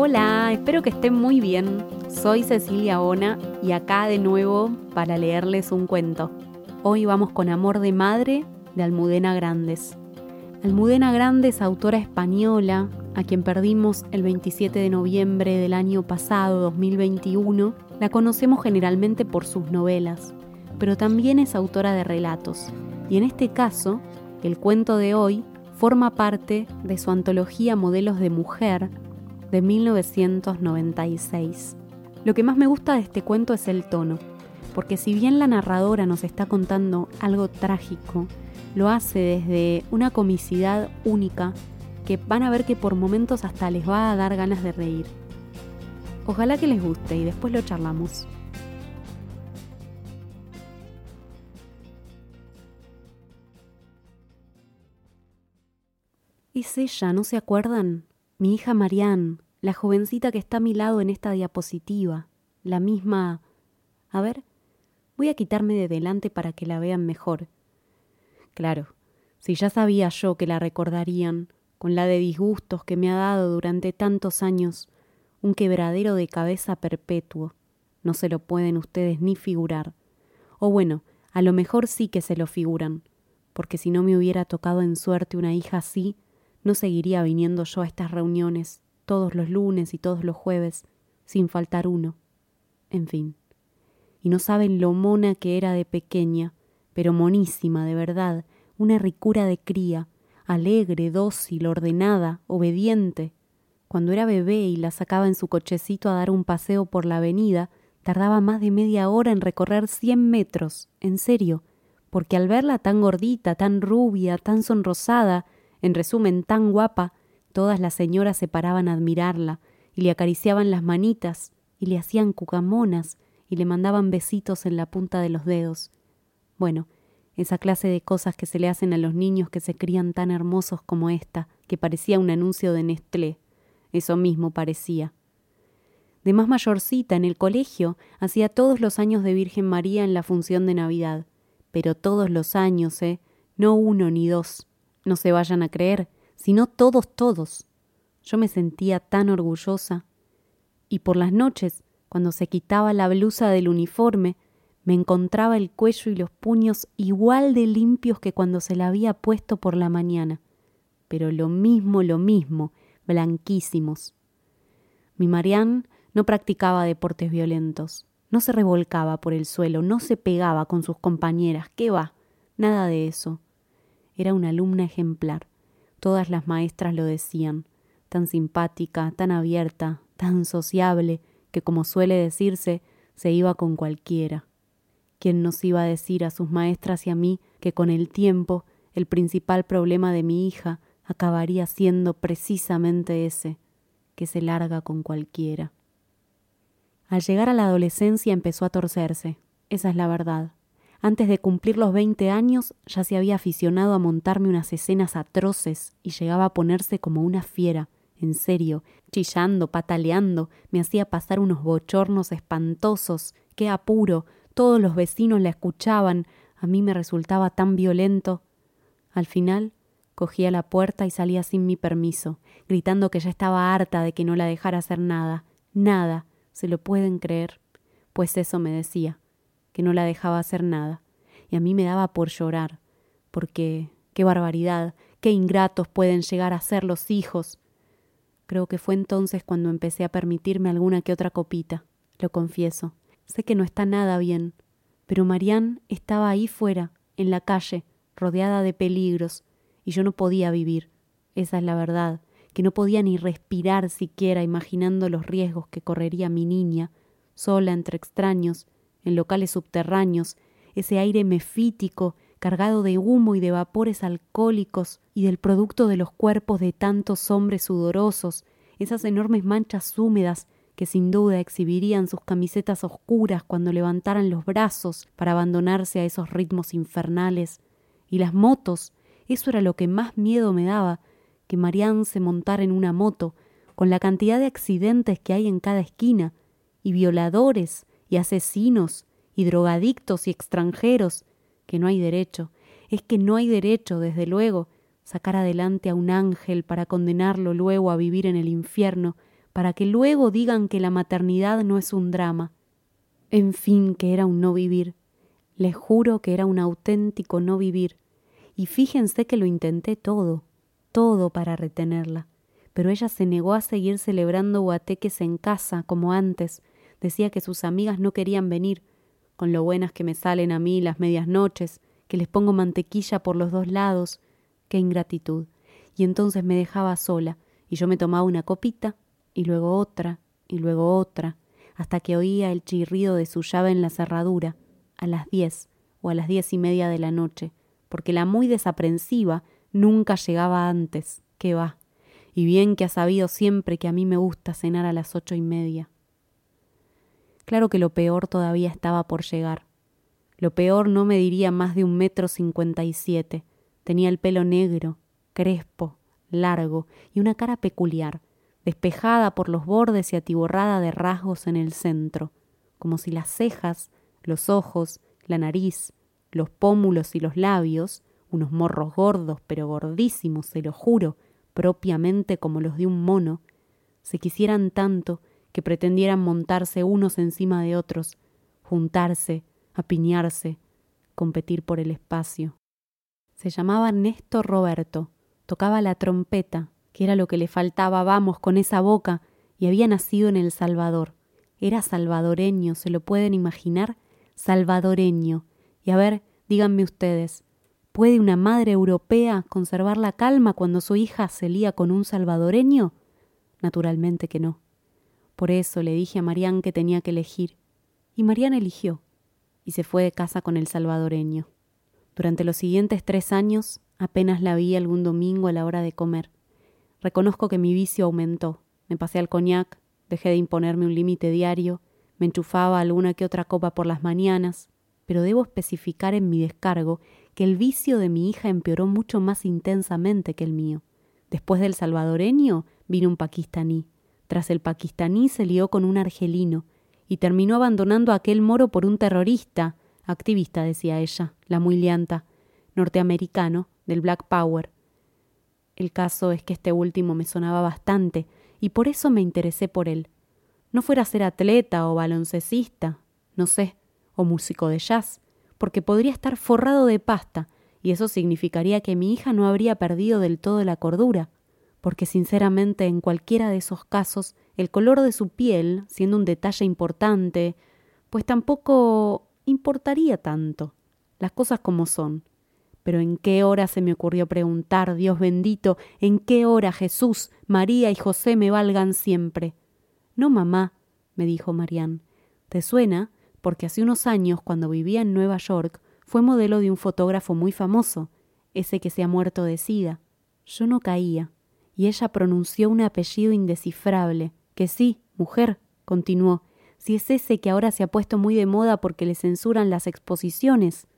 Hola, espero que estén muy bien. Soy Cecilia Ona y acá de nuevo para leerles un cuento. Hoy vamos con Amor de Madre de Almudena Grandes. Almudena Grandes, autora española, a quien perdimos el 27 de noviembre del año pasado, 2021, la conocemos generalmente por sus novelas, pero también es autora de relatos. Y en este caso, el cuento de hoy forma parte de su antología Modelos de Mujer, de 1996. Lo que más me gusta de este cuento es el tono, porque si bien la narradora nos está contando algo trágico, lo hace desde una comicidad única que van a ver que por momentos hasta les va a dar ganas de reír. Ojalá que les guste y después lo charlamos. Es ella, ¿no se acuerdan? Mi hija Marianne, la jovencita que está a mi lado en esta diapositiva, la misma... A ver, voy a quitarme de delante para que la vean mejor. Claro, si ya sabía yo que la recordarían, con la de disgustos que me ha dado durante tantos años, un quebradero de cabeza perpetuo, no se lo pueden ustedes ni figurar. O bueno, a lo mejor sí que se lo figuran, porque si no me hubiera tocado en suerte una hija así, no seguiría viniendo yo a estas reuniones todos los lunes y todos los jueves, sin faltar uno. En fin. Y no saben lo mona que era de pequeña, pero monísima de verdad, una ricura de cría, alegre, dócil, ordenada, obediente. Cuando era bebé y la sacaba en su cochecito a dar un paseo por la avenida, tardaba más de media hora en recorrer cien metros, en serio, porque al verla tan gordita, tan rubia, tan sonrosada, en resumen, tan guapa, todas las señoras se paraban a admirarla y le acariciaban las manitas y le hacían cucamonas y le mandaban besitos en la punta de los dedos. Bueno, esa clase de cosas que se le hacen a los niños que se crían tan hermosos como esta, que parecía un anuncio de Nestlé. Eso mismo parecía. De más mayorcita, en el colegio, hacía todos los años de Virgen María en la función de Navidad. Pero todos los años, ¿eh? No uno ni dos no se vayan a creer, sino todos, todos. Yo me sentía tan orgullosa. Y por las noches, cuando se quitaba la blusa del uniforme, me encontraba el cuello y los puños igual de limpios que cuando se la había puesto por la mañana, pero lo mismo, lo mismo, blanquísimos. Mi Marianne no practicaba deportes violentos, no se revolcaba por el suelo, no se pegaba con sus compañeras, ¿qué va? Nada de eso. Era una alumna ejemplar. Todas las maestras lo decían. Tan simpática, tan abierta, tan sociable, que como suele decirse, se iba con cualquiera. ¿Quién nos iba a decir a sus maestras y a mí que con el tiempo el principal problema de mi hija acabaría siendo precisamente ese, que se larga con cualquiera? Al llegar a la adolescencia empezó a torcerse, esa es la verdad. Antes de cumplir los veinte años ya se había aficionado a montarme unas escenas atroces y llegaba a ponerse como una fiera, en serio, chillando, pataleando, me hacía pasar unos bochornos espantosos, qué apuro, todos los vecinos la escuchaban, a mí me resultaba tan violento. Al final cogía la puerta y salía sin mi permiso, gritando que ya estaba harta de que no la dejara hacer nada, nada, ¿se lo pueden creer? Pues eso me decía que no la dejaba hacer nada, y a mí me daba por llorar, porque qué barbaridad, qué ingratos pueden llegar a ser los hijos. Creo que fue entonces cuando empecé a permitirme alguna que otra copita, lo confieso. Sé que no está nada bien, pero Marianne estaba ahí fuera, en la calle, rodeada de peligros, y yo no podía vivir. Esa es la verdad, que no podía ni respirar siquiera imaginando los riesgos que correría mi niña, sola entre extraños, en locales subterráneos, ese aire mefítico cargado de humo y de vapores alcohólicos y del producto de los cuerpos de tantos hombres sudorosos, esas enormes manchas húmedas que sin duda exhibirían sus camisetas oscuras cuando levantaran los brazos para abandonarse a esos ritmos infernales, y las motos, eso era lo que más miedo me daba, que Marianne se montara en una moto, con la cantidad de accidentes que hay en cada esquina, y violadores, y asesinos, y drogadictos y extranjeros, que no hay derecho, es que no hay derecho, desde luego, sacar adelante a un ángel para condenarlo luego a vivir en el infierno, para que luego digan que la maternidad no es un drama. En fin, que era un no vivir. Les juro que era un auténtico no vivir. Y fíjense que lo intenté todo, todo para retenerla. Pero ella se negó a seguir celebrando guateques en casa, como antes. Decía que sus amigas no querían venir, con lo buenas que me salen a mí las medias noches, que les pongo mantequilla por los dos lados. Qué ingratitud. Y entonces me dejaba sola, y yo me tomaba una copita y luego otra, y luego otra, hasta que oía el chirrido de su llave en la cerradura, a las diez o a las diez y media de la noche, porque la muy desaprensiva nunca llegaba antes, que va, y bien que ha sabido siempre que a mí me gusta cenar a las ocho y media. Claro que lo peor todavía estaba por llegar. Lo peor no me diría más de un metro cincuenta y siete. Tenía el pelo negro, crespo, largo y una cara peculiar, despejada por los bordes y atiborrada de rasgos en el centro, como si las cejas, los ojos, la nariz, los pómulos y los labios, unos morros gordos pero gordísimos, se lo juro, propiamente como los de un mono, se quisieran tanto que pretendieran montarse unos encima de otros, juntarse, apiñarse, competir por el espacio. Se llamaba Néstor Roberto, tocaba la trompeta que era lo que le faltaba, vamos, con esa boca, y había nacido en El Salvador. Era salvadoreño, ¿se lo pueden imaginar? Salvadoreño. Y a ver, díganme ustedes, ¿puede una madre europea conservar la calma cuando su hija se lía con un salvadoreño? Naturalmente que no. Por eso le dije a Marián que tenía que elegir. Y Marián eligió, y se fue de casa con el salvadoreño. Durante los siguientes tres años apenas la vi algún domingo a la hora de comer. Reconozco que mi vicio aumentó. Me pasé al coñac, dejé de imponerme un límite diario, me enchufaba alguna que otra copa por las mañanas, pero debo especificar en mi descargo que el vicio de mi hija empeoró mucho más intensamente que el mío. Después del salvadoreño vino un pakistaní. Tras el pakistaní se lió con un argelino y terminó abandonando a aquel moro por un terrorista, activista, decía ella, la muy lianta, norteamericano, del Black Power, el caso es que este último me sonaba bastante, y por eso me interesé por él. No fuera a ser atleta o baloncesista, no sé, o músico de jazz, porque podría estar forrado de pasta, y eso significaría que mi hija no habría perdido del todo la cordura, porque sinceramente en cualquiera de esos casos el color de su piel, siendo un detalle importante, pues tampoco importaría tanto. Las cosas como son. Pero ¿en qué hora se me ocurrió preguntar, Dios bendito, en qué hora Jesús, María y José me valgan siempre? No, mamá, me dijo Marián. ¿Te suena? Porque hace unos años, cuando vivía en Nueva York, fue modelo de un fotógrafo muy famoso, ese que se ha muerto de sida. Yo no caía, y ella pronunció un apellido indescifrable, que sí, mujer, continuó, si es ese que ahora se ha puesto muy de moda porque le censuran las exposiciones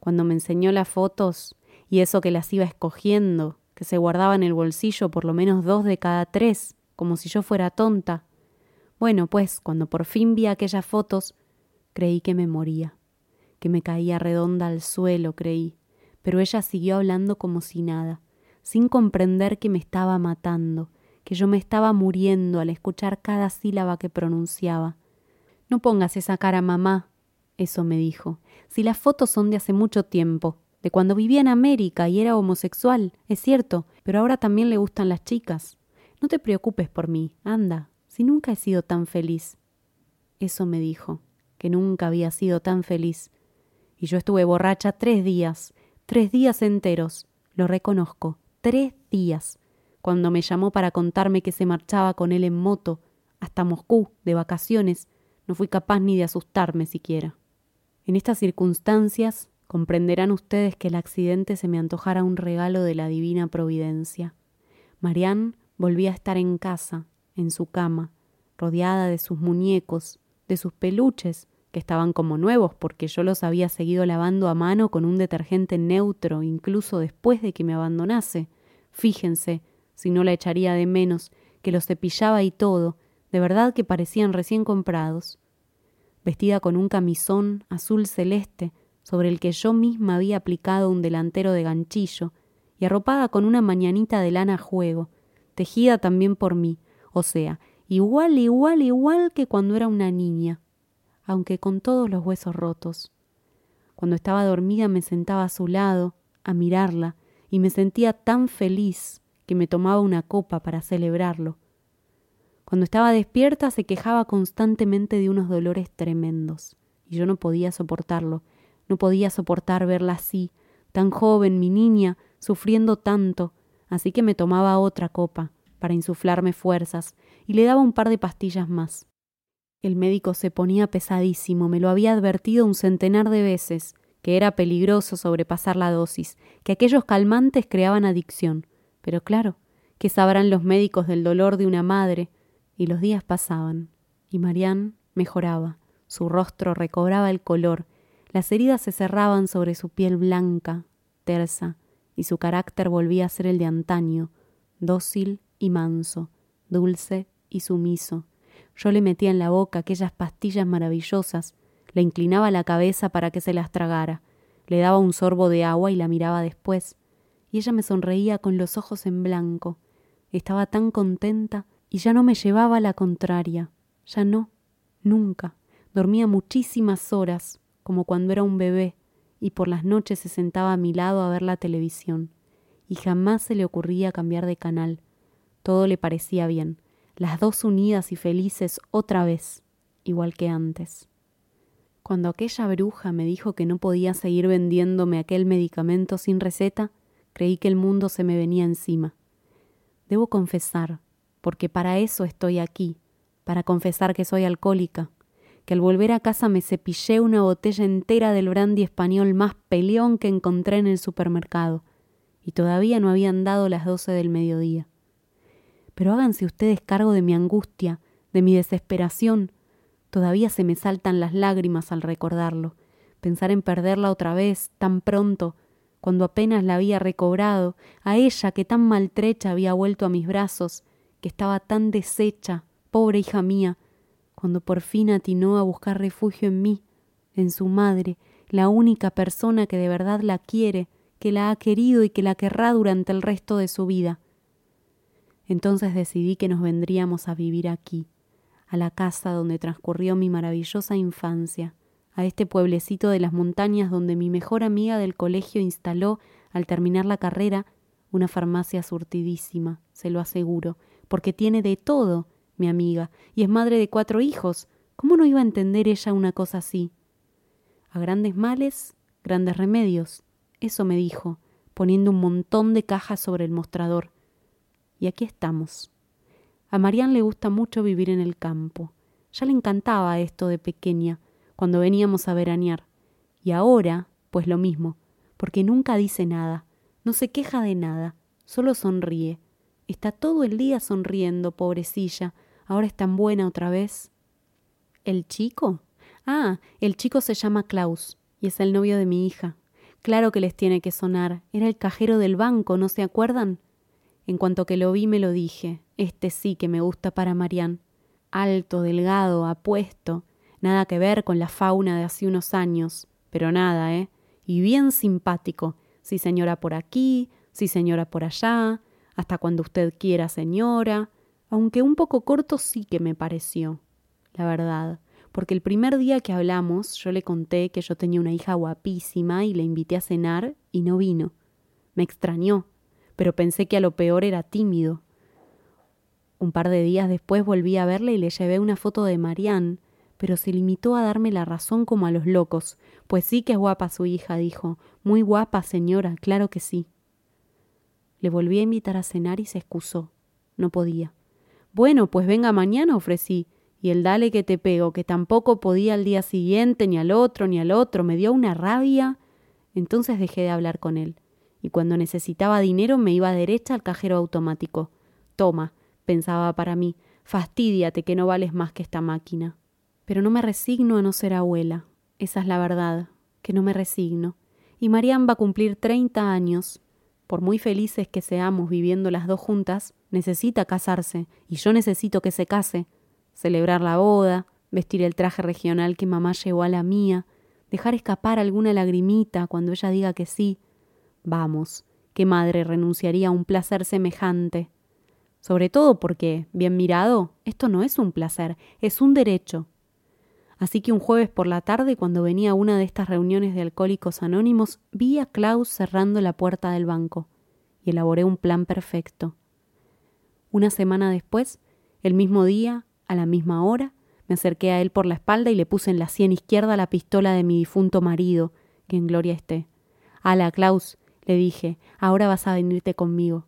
cuando me enseñó las fotos y eso que las iba escogiendo, que se guardaba en el bolsillo por lo menos dos de cada tres, como si yo fuera tonta. Bueno, pues cuando por fin vi aquellas fotos, creí que me moría, que me caía redonda al suelo, creí, pero ella siguió hablando como si nada, sin comprender que me estaba matando, que yo me estaba muriendo al escuchar cada sílaba que pronunciaba. No pongas esa cara, mamá, eso me dijo. Si las fotos son de hace mucho tiempo, de cuando vivía en América y era homosexual, es cierto, pero ahora también le gustan las chicas. No te preocupes por mí, anda, si nunca he sido tan feliz. Eso me dijo, que nunca había sido tan feliz. Y yo estuve borracha tres días, tres días enteros, lo reconozco, tres días, cuando me llamó para contarme que se marchaba con él en moto, hasta Moscú, de vacaciones, no fui capaz ni de asustarme siquiera. En estas circunstancias, Comprenderán ustedes que el accidente se me antojara un regalo de la divina providencia. Marianne volvía a estar en casa, en su cama, rodeada de sus muñecos, de sus peluches, que estaban como nuevos porque yo los había seguido lavando a mano con un detergente neutro incluso después de que me abandonase. Fíjense, si no la echaría de menos, que los cepillaba y todo, de verdad que parecían recién comprados. Vestida con un camisón azul celeste, sobre el que yo misma había aplicado un delantero de ganchillo, y arropada con una mañanita de lana a juego, tejida también por mí, o sea, igual, igual, igual que cuando era una niña, aunque con todos los huesos rotos. Cuando estaba dormida me sentaba a su lado, a mirarla, y me sentía tan feliz que me tomaba una copa para celebrarlo. Cuando estaba despierta se quejaba constantemente de unos dolores tremendos, y yo no podía soportarlo, no podía soportar verla así, tan joven, mi niña, sufriendo tanto, así que me tomaba otra copa para insuflarme fuerzas y le daba un par de pastillas más. El médico se ponía pesadísimo, me lo había advertido un centenar de veces, que era peligroso sobrepasar la dosis, que aquellos calmantes creaban adicción. Pero claro, ¿qué sabrán los médicos del dolor de una madre? Y los días pasaban, y Marianne mejoraba, su rostro recobraba el color, las heridas se cerraban sobre su piel blanca, tersa, y su carácter volvía a ser el de antaño, dócil y manso, dulce y sumiso. Yo le metía en la boca aquellas pastillas maravillosas, le inclinaba la cabeza para que se las tragara, le daba un sorbo de agua y la miraba después, y ella me sonreía con los ojos en blanco. Estaba tan contenta y ya no me llevaba la contraria, ya no, nunca. Dormía muchísimas horas, como cuando era un bebé, y por las noches se sentaba a mi lado a ver la televisión, y jamás se le ocurría cambiar de canal. Todo le parecía bien, las dos unidas y felices otra vez, igual que antes. Cuando aquella bruja me dijo que no podía seguir vendiéndome aquel medicamento sin receta, creí que el mundo se me venía encima. Debo confesar, porque para eso estoy aquí, para confesar que soy alcohólica, que al volver a casa me cepillé una botella entera del brandy español más peleón que encontré en el supermercado, y todavía no habían dado las doce del mediodía. Pero háganse ustedes cargo de mi angustia, de mi desesperación. Todavía se me saltan las lágrimas al recordarlo. Pensar en perderla otra vez, tan pronto, cuando apenas la había recobrado, a ella que tan maltrecha había vuelto a mis brazos, que estaba tan deshecha, pobre hija mía, cuando por fin atinó a buscar refugio en mí, en su madre, la única persona que de verdad la quiere, que la ha querido y que la querrá durante el resto de su vida. Entonces decidí que nos vendríamos a vivir aquí, a la casa donde transcurrió mi maravillosa infancia, a este pueblecito de las montañas donde mi mejor amiga del colegio instaló, al terminar la carrera, una farmacia surtidísima, se lo aseguro, porque tiene de todo, mi amiga, y es madre de cuatro hijos. ¿Cómo no iba a entender ella una cosa así? A grandes males, grandes remedios. Eso me dijo, poniendo un montón de cajas sobre el mostrador. Y aquí estamos. A Marian le gusta mucho vivir en el campo. Ya le encantaba esto de pequeña, cuando veníamos a veranear. Y ahora, pues lo mismo, porque nunca dice nada, no se queja de nada, solo sonríe. Está todo el día sonriendo, pobrecilla, ahora es tan buena otra vez. ¿El chico? Ah, el chico se llama Klaus y es el novio de mi hija. Claro que les tiene que sonar. Era el cajero del banco, ¿no se acuerdan? En cuanto que lo vi me lo dije. Este sí que me gusta para Marián. Alto, delgado, apuesto. Nada que ver con la fauna de hace unos años. Pero nada, ¿eh? Y bien simpático. Sí señora por aquí, sí señora por allá. Hasta cuando usted quiera, señora aunque un poco corto sí que me pareció, la verdad, porque el primer día que hablamos yo le conté que yo tenía una hija guapísima y le invité a cenar y no vino. Me extrañó, pero pensé que a lo peor era tímido. Un par de días después volví a verle y le llevé una foto de Marianne, pero se limitó a darme la razón como a los locos. Pues sí que es guapa su hija, dijo. Muy guapa, señora, claro que sí. Le volví a invitar a cenar y se excusó. No podía. Bueno, pues venga mañana, ofrecí. Y el dale que te pego, que tampoco podía al día siguiente, ni al otro, ni al otro, me dio una rabia. Entonces dejé de hablar con él, y cuando necesitaba dinero me iba derecha al cajero automático. Toma, pensaba para mí, fastidiate que no vales más que esta máquina. Pero no me resigno a no ser abuela. Esa es la verdad, que no me resigno. Y Marian va a cumplir treinta años. Por muy felices que seamos viviendo las dos juntas, necesita casarse, y yo necesito que se case, celebrar la boda, vestir el traje regional que mamá llevó a la mía, dejar escapar alguna lagrimita cuando ella diga que sí. Vamos, ¿qué madre renunciaría a un placer semejante? Sobre todo porque, bien mirado, esto no es un placer, es un derecho. Así que un jueves por la tarde, cuando venía a una de estas reuniones de alcohólicos anónimos, vi a Klaus cerrando la puerta del banco y elaboré un plan perfecto. Una semana después, el mismo día, a la misma hora, me acerqué a él por la espalda y le puse en la sien izquierda la pistola de mi difunto marido, que en gloria esté. Ala, Klaus, le dije, ahora vas a venirte conmigo.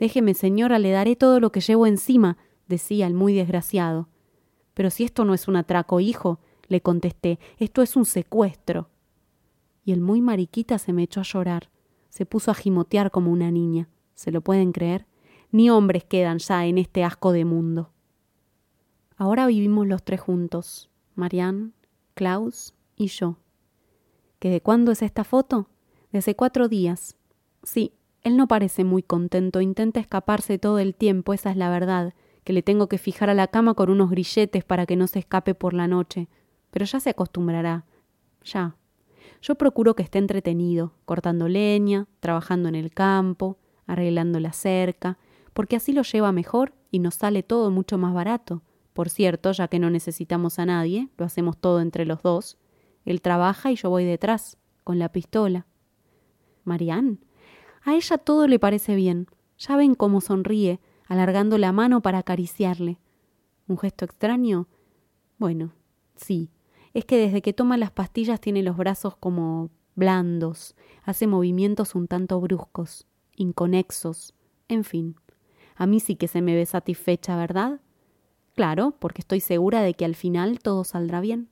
Déjeme, señora, le daré todo lo que llevo encima, decía el muy desgraciado. Pero si esto no es un atraco, hijo, le contesté, esto es un secuestro. Y el muy mariquita se me echó a llorar, se puso a gimotear como una niña. ¿Se lo pueden creer? Ni hombres quedan ya en este asco de mundo. Ahora vivimos los tres juntos, Marianne, Klaus y yo. ¿Que de cuándo es esta foto? De hace cuatro días. Sí, él no parece muy contento, intenta escaparse todo el tiempo, esa es la verdad, que le tengo que fijar a la cama con unos grilletes para que no se escape por la noche. Pero ya se acostumbrará. Ya. Yo procuro que esté entretenido, cortando leña, trabajando en el campo, arreglando la cerca, porque así lo lleva mejor y nos sale todo mucho más barato. Por cierto, ya que no necesitamos a nadie, lo hacemos todo entre los dos. Él trabaja y yo voy detrás, con la pistola. Marianne. A ella todo le parece bien. Ya ven cómo sonríe, alargando la mano para acariciarle. ¿Un gesto extraño? Bueno, sí. Es que desde que toma las pastillas tiene los brazos como blandos, hace movimientos un tanto bruscos, inconexos, en fin. A mí sí que se me ve satisfecha, ¿verdad? Claro, porque estoy segura de que al final todo saldrá bien.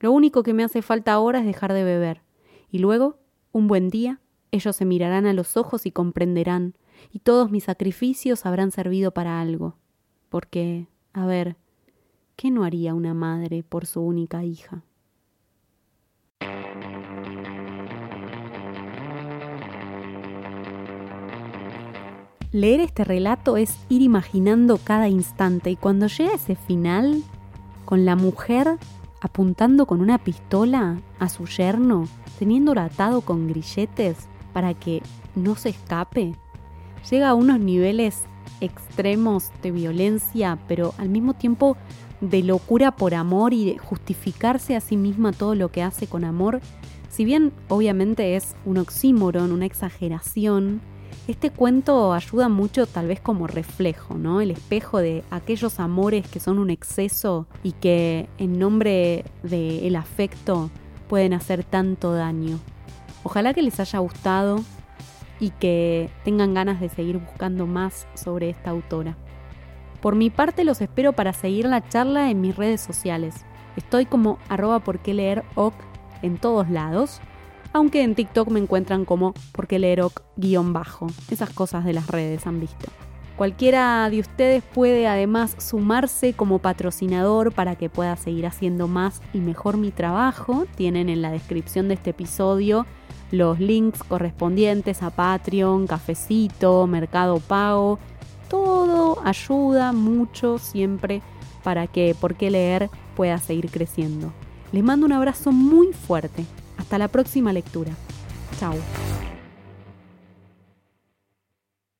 Lo único que me hace falta ahora es dejar de beber. Y luego, un buen día, ellos se mirarán a los ojos y comprenderán, y todos mis sacrificios habrán servido para algo. Porque, a ver, ¿qué no haría una madre por su única hija? Leer este relato es ir imaginando cada instante y cuando llega ese final, con la mujer apuntando con una pistola a su yerno, teniéndolo atado con grilletes para que no se escape, llega a unos niveles extremos de violencia, pero al mismo tiempo de locura por amor y de justificarse a sí misma todo lo que hace con amor. Si bien obviamente es un oxímoron, una exageración, este cuento ayuda mucho tal vez como reflejo, ¿no? El espejo de aquellos amores que son un exceso y que en nombre del afecto pueden hacer tanto daño. Ojalá que les haya gustado y que tengan ganas de seguir buscando más sobre esta autora. Por mi parte los espero para seguir la charla en mis redes sociales. Estoy como arroba por qué leer en todos lados aunque en TikTok me encuentran como porque leeroc guion bajo. Esas cosas de las redes han visto. Cualquiera de ustedes puede además sumarse como patrocinador para que pueda seguir haciendo más y mejor mi trabajo. Tienen en la descripción de este episodio los links correspondientes a Patreon, Cafecito, Mercado Pago. Todo ayuda mucho siempre para que Por qué leer pueda seguir creciendo. Les mando un abrazo muy fuerte. Hasta la próxima lectura. Chao.